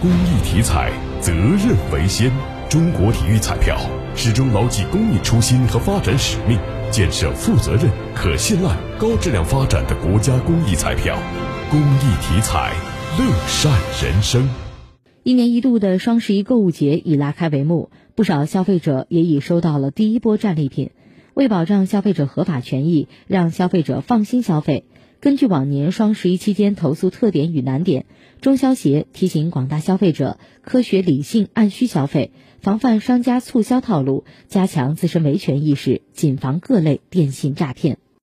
公益体彩，责任为先。中国体育彩票始终牢记公益初心和发展使命，建设负责任、可信赖、高质量发展的国家公益彩票。公益体彩，乐善人生。一年一度的双十一购物节已拉开帷幕，不少消费者也已收到了第一波战利品。为保障消费者合法权益，让消费者放心消费，根据往年双十一期间投诉特点与难点，中消协提醒广大消费者科学理性按需消费，防范商家促销套路，加强自身维权意识，谨防各类电信诈骗。